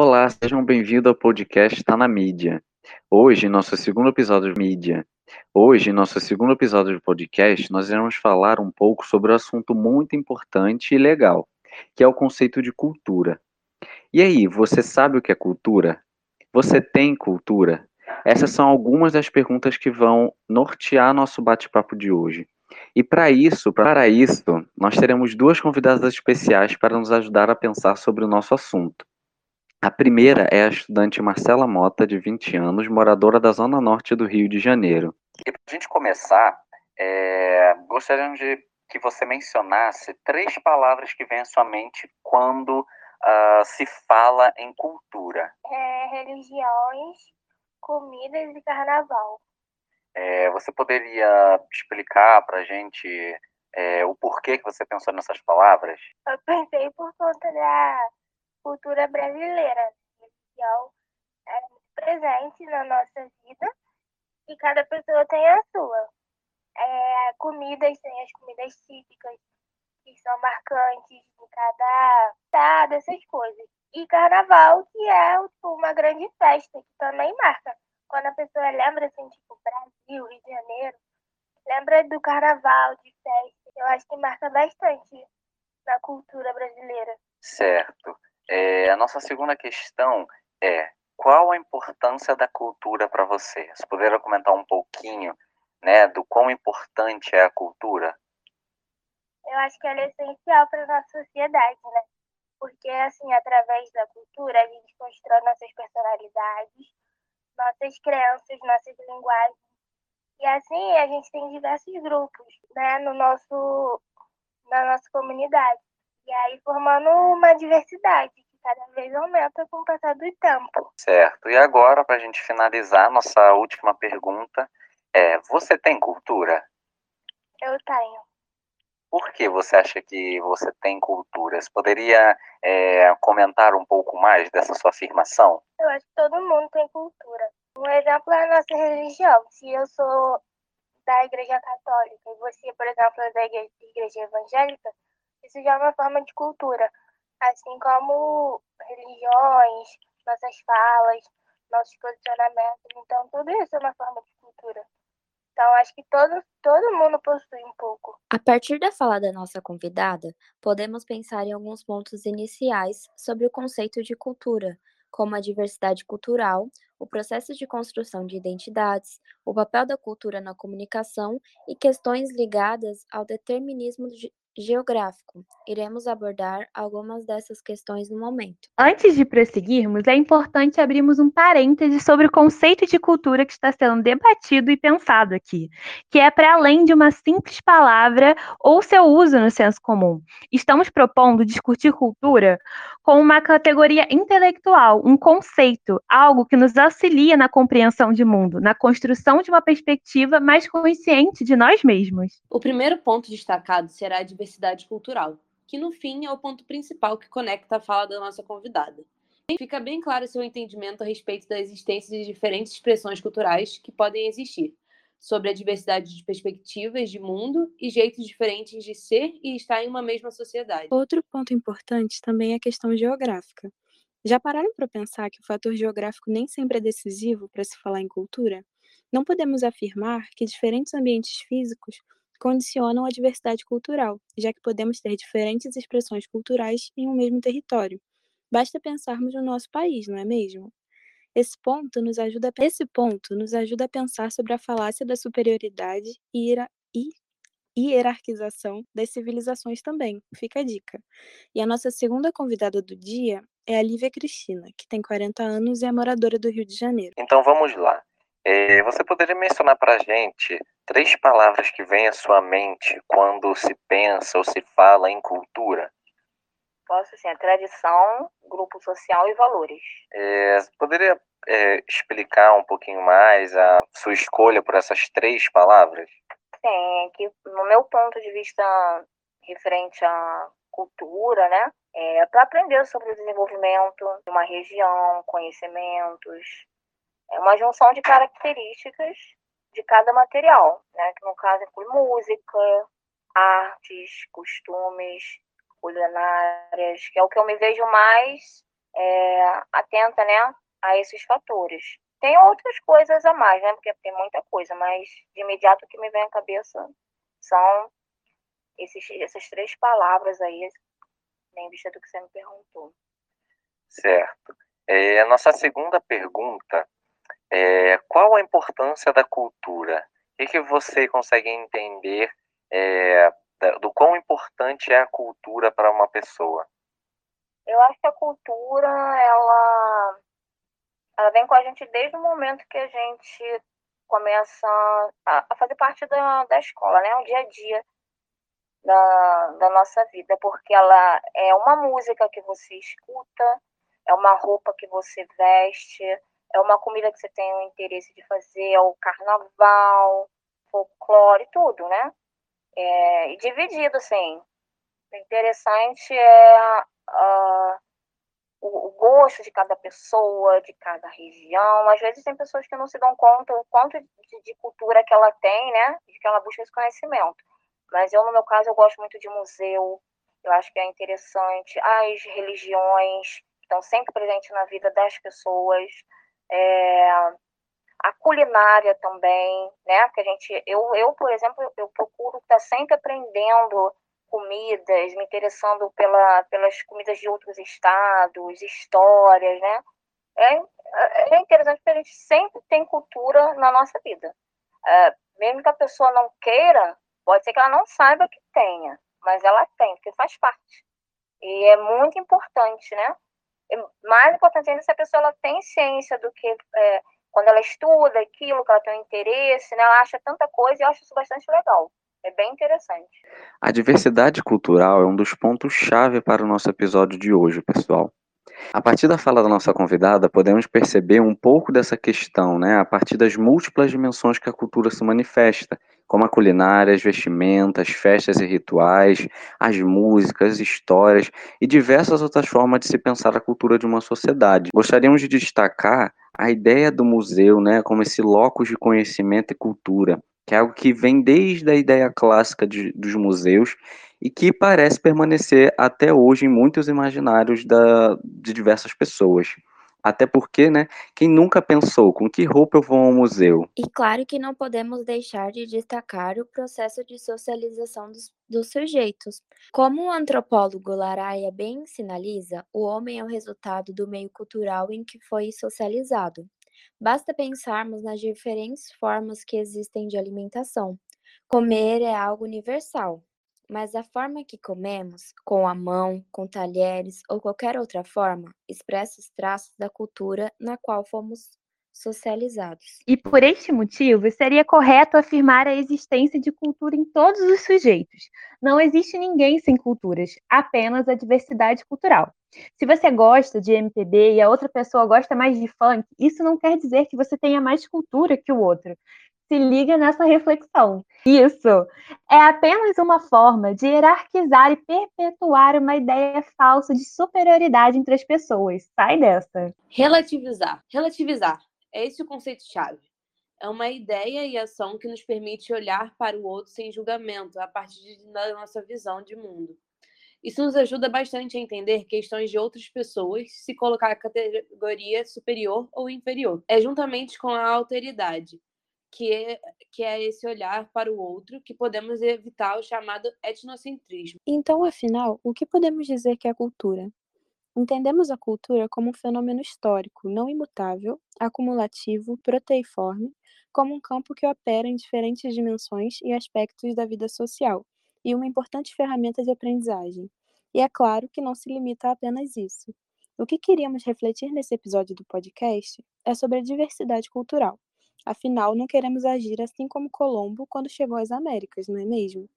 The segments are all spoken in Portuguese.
Olá, sejam bem-vindos ao podcast Tá na Mídia. Hoje, nosso segundo episódio de mídia. Hoje, nosso segundo episódio de podcast, nós iremos falar um pouco sobre um assunto muito importante e legal, que é o conceito de cultura. E aí, você sabe o que é cultura? Você tem cultura? Essas são algumas das perguntas que vão nortear nosso bate-papo de hoje. E para isso, para isso, nós teremos duas convidadas especiais para nos ajudar a pensar sobre o nosso assunto. A primeira é a estudante Marcela Mota, de 20 anos, moradora da Zona Norte do Rio de Janeiro. E para a gente começar, é, gostaríamos de que você mencionasse três palavras que vêm à sua mente quando uh, se fala em cultura. É, religiões, comidas e carnaval. É, você poderia explicar para a gente é, o porquê que você pensou nessas palavras? Eu pensei por conta da cultura brasileira. religião é muito presente na nossa vida e cada pessoa tem a sua. É, comidas, tem as comidas típicas que são marcantes de cada estado, essas coisas. E carnaval, que é tipo, uma grande festa, que também marca. Quando a pessoa lembra, assim, tipo, Brasil, Rio de Janeiro, lembra do carnaval, de festa. Eu acho que marca bastante na cultura brasileira. Certo. É, a nossa segunda questão é qual a importância da cultura para você? Você poderia comentar um pouquinho, né, do quão importante é a cultura? Eu acho que ela é essencial para nossa sociedade, né? Porque assim, através da cultura, a gente constrói nossas personalidades, nossas crenças, nossas linguagens. E assim, a gente tem diversos grupos, né, no nosso na nossa comunidade. E aí formando uma diversidade que cada vez aumenta com o passar do tempo. Certo. E agora, para a gente finalizar, nossa última pergunta é: você tem cultura? Eu tenho. Por que você acha que você tem cultura? Você poderia é, comentar um pouco mais dessa sua afirmação? Eu acho que todo mundo tem cultura. Um exemplo é a nossa religião. Se eu sou da Igreja Católica e você, por exemplo, é da Igreja Evangélica, isso já é uma forma de cultura, assim como religiões, nossas falas, nossos posicionamentos. Então, tudo isso é uma forma de cultura. Então, acho que todo, todo mundo possui um pouco. A partir da fala da nossa convidada, podemos pensar em alguns pontos iniciais sobre o conceito de cultura, como a diversidade cultural, o processo de construção de identidades, o papel da cultura na comunicação e questões ligadas ao determinismo geográfico. Iremos abordar algumas dessas questões no momento. Antes de prosseguirmos, é importante abrirmos um parêntese sobre o conceito de cultura que está sendo debatido e pensado aqui, que é para além de uma simples palavra ou seu uso no senso comum. Estamos propondo discutir cultura com uma categoria intelectual, um conceito, algo que nos auxilia na compreensão de mundo, na construção de uma perspectiva mais consciente de nós mesmos. O primeiro ponto destacado será a diversidade diversidade cultural, que no fim é o ponto principal que conecta a fala da nossa convidada. Fica bem claro seu entendimento a respeito da existência de diferentes expressões culturais que podem existir, sobre a diversidade de perspectivas de mundo e jeitos diferentes de ser e estar em uma mesma sociedade. Outro ponto importante também é a questão geográfica. Já pararam para pensar que o fator geográfico nem sempre é decisivo para se falar em cultura? Não podemos afirmar que diferentes ambientes físicos condicionam a diversidade cultural, já que podemos ter diferentes expressões culturais em um mesmo território. Basta pensarmos no nosso país, não é mesmo? Esse ponto nos ajuda, esse ponto nos ajuda a pensar sobre a falácia da superioridade e, e hierarquização das civilizações também. Fica a dica. E a nossa segunda convidada do dia é a Lívia Cristina, que tem 40 anos e é moradora do Rio de Janeiro. Então vamos lá. É, você poderia mencionar para a gente três palavras que vêm à sua mente quando se pensa ou se fala em cultura? Posso, sim. A tradição, grupo social e valores. É, poderia é, explicar um pouquinho mais a sua escolha por essas três palavras? Sim, que no meu ponto de vista referente à cultura, né, é para aprender sobre o desenvolvimento de uma região, conhecimentos, é uma junção de características de cada material, né? que no caso inclui música, artes, costumes, culinárias, que é o que eu me vejo mais é, atenta, né, a esses fatores. Tem outras coisas a mais, né, porque tem muita coisa, mas de imediato o que me vem à cabeça são esses, essas três palavras aí, em vista do que você me perguntou. Certo. É, a nossa segunda pergunta é qual a importância da cultura? O que, que você consegue entender é, do quão importante é a cultura para uma pessoa? Eu acho que a cultura, ela, ela vem com a gente desde o momento que a gente começa a, a fazer parte da, da escola, né? O dia a dia da, da nossa vida, porque ela é uma música que você escuta, é uma roupa que você veste, é uma comida que você tem o interesse de fazer, é o carnaval, folclore, tudo, né? É, e dividido, assim. O interessante é uh, o, o, gosto de cada pessoa, de cada região. Às vezes tem pessoas que não se dão conta do quanto de, de cultura que ela tem, né? De que ela busca esse conhecimento. Mas eu, no meu caso, eu gosto muito de museu. Eu acho que é interessante. As religiões estão sempre presentes na vida das pessoas. É, a culinária também, né? Porque a gente, eu, eu por exemplo, eu procuro estar sempre aprendendo comidas, me interessando pela, pelas comidas de outros estados, histórias, né? É, é interessante porque a gente sempre tem cultura na nossa vida. É, mesmo que a pessoa não queira, pode ser que ela não saiba que tenha, mas ela tem, porque faz parte. E é muito importante, né? Mais importante ainda se a pessoa ela tem ciência do que é, quando ela estuda aquilo, que ela tem um interesse, né, ela acha tanta coisa e eu acho isso bastante legal. É bem interessante. A diversidade cultural é um dos pontos-chave para o nosso episódio de hoje, pessoal. A partir da fala da nossa convidada, podemos perceber um pouco dessa questão, né, a partir das múltiplas dimensões que a cultura se manifesta, como a culinária, as vestimentas, festas e rituais, as músicas, histórias e diversas outras formas de se pensar a cultura de uma sociedade. Gostaríamos de destacar a ideia do museu, né, como esse locus de conhecimento e cultura, que é algo que vem desde a ideia clássica de, dos museus e que parece permanecer até hoje em muitos imaginários da, de diversas pessoas. Até porque, né, quem nunca pensou com que roupa eu vou ao museu? E claro que não podemos deixar de destacar o processo de socialização dos, dos sujeitos. Como o antropólogo Laraia bem sinaliza, o homem é o resultado do meio cultural em que foi socializado. Basta pensarmos nas diferentes formas que existem de alimentação. Comer é algo universal, mas a forma que comemos, com a mão, com talheres ou qualquer outra forma, expressa os traços da cultura na qual fomos socializados. E por este motivo, seria correto afirmar a existência de cultura em todos os sujeitos. Não existe ninguém sem culturas, apenas a diversidade cultural. Se você gosta de MPB e a outra pessoa gosta mais de funk, isso não quer dizer que você tenha mais cultura que o outro se liga nessa reflexão. Isso é apenas uma forma de hierarquizar e perpetuar uma ideia falsa de superioridade entre as pessoas. Sai dessa. Relativizar. Relativizar. É esse o conceito-chave. É uma ideia e ação que nos permite olhar para o outro sem julgamento, a partir da nossa visão de mundo. Isso nos ajuda bastante a entender questões de outras pessoas, se colocar a categoria superior ou inferior. É juntamente com a alteridade, que é, que é esse olhar para o outro, que podemos evitar o chamado etnocentrismo. Então, afinal, o que podemos dizer que é cultura? Entendemos a cultura como um fenômeno histórico, não imutável, acumulativo, proteiforme, como um campo que opera em diferentes dimensões e aspectos da vida social, e uma importante ferramenta de aprendizagem. E é claro que não se limita a apenas isso. O que queríamos refletir nesse episódio do podcast é sobre a diversidade cultural, Afinal, não queremos agir assim como Colombo quando chegou às Américas, não é mesmo?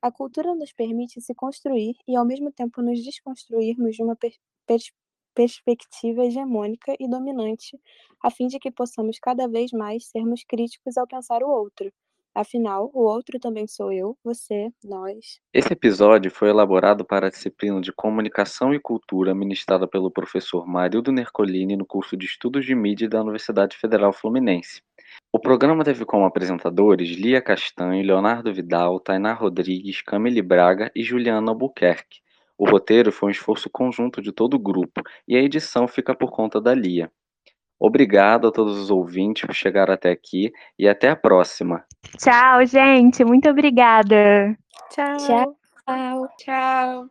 A cultura nos permite se construir e, ao mesmo tempo, nos desconstruirmos de uma per pers perspectiva hegemônica e dominante, a fim de que possamos cada vez mais sermos críticos ao pensar o outro. Afinal, o outro também sou eu, você, nós. Esse episódio foi elaborado para a disciplina de Comunicação e Cultura ministrada pelo professor Marildo Nercolini no curso de Estudos de Mídia da Universidade Federal Fluminense. O programa teve como apresentadores Lia Castanho, Leonardo Vidal, Tainá Rodrigues, Camille Braga e Juliana Albuquerque. O roteiro foi um esforço conjunto de todo o grupo e a edição fica por conta da Lia. Obrigado a todos os ouvintes por chegar até aqui e até a próxima. Tchau, gente. Muito obrigada. Tchau. Tchau. Tchau.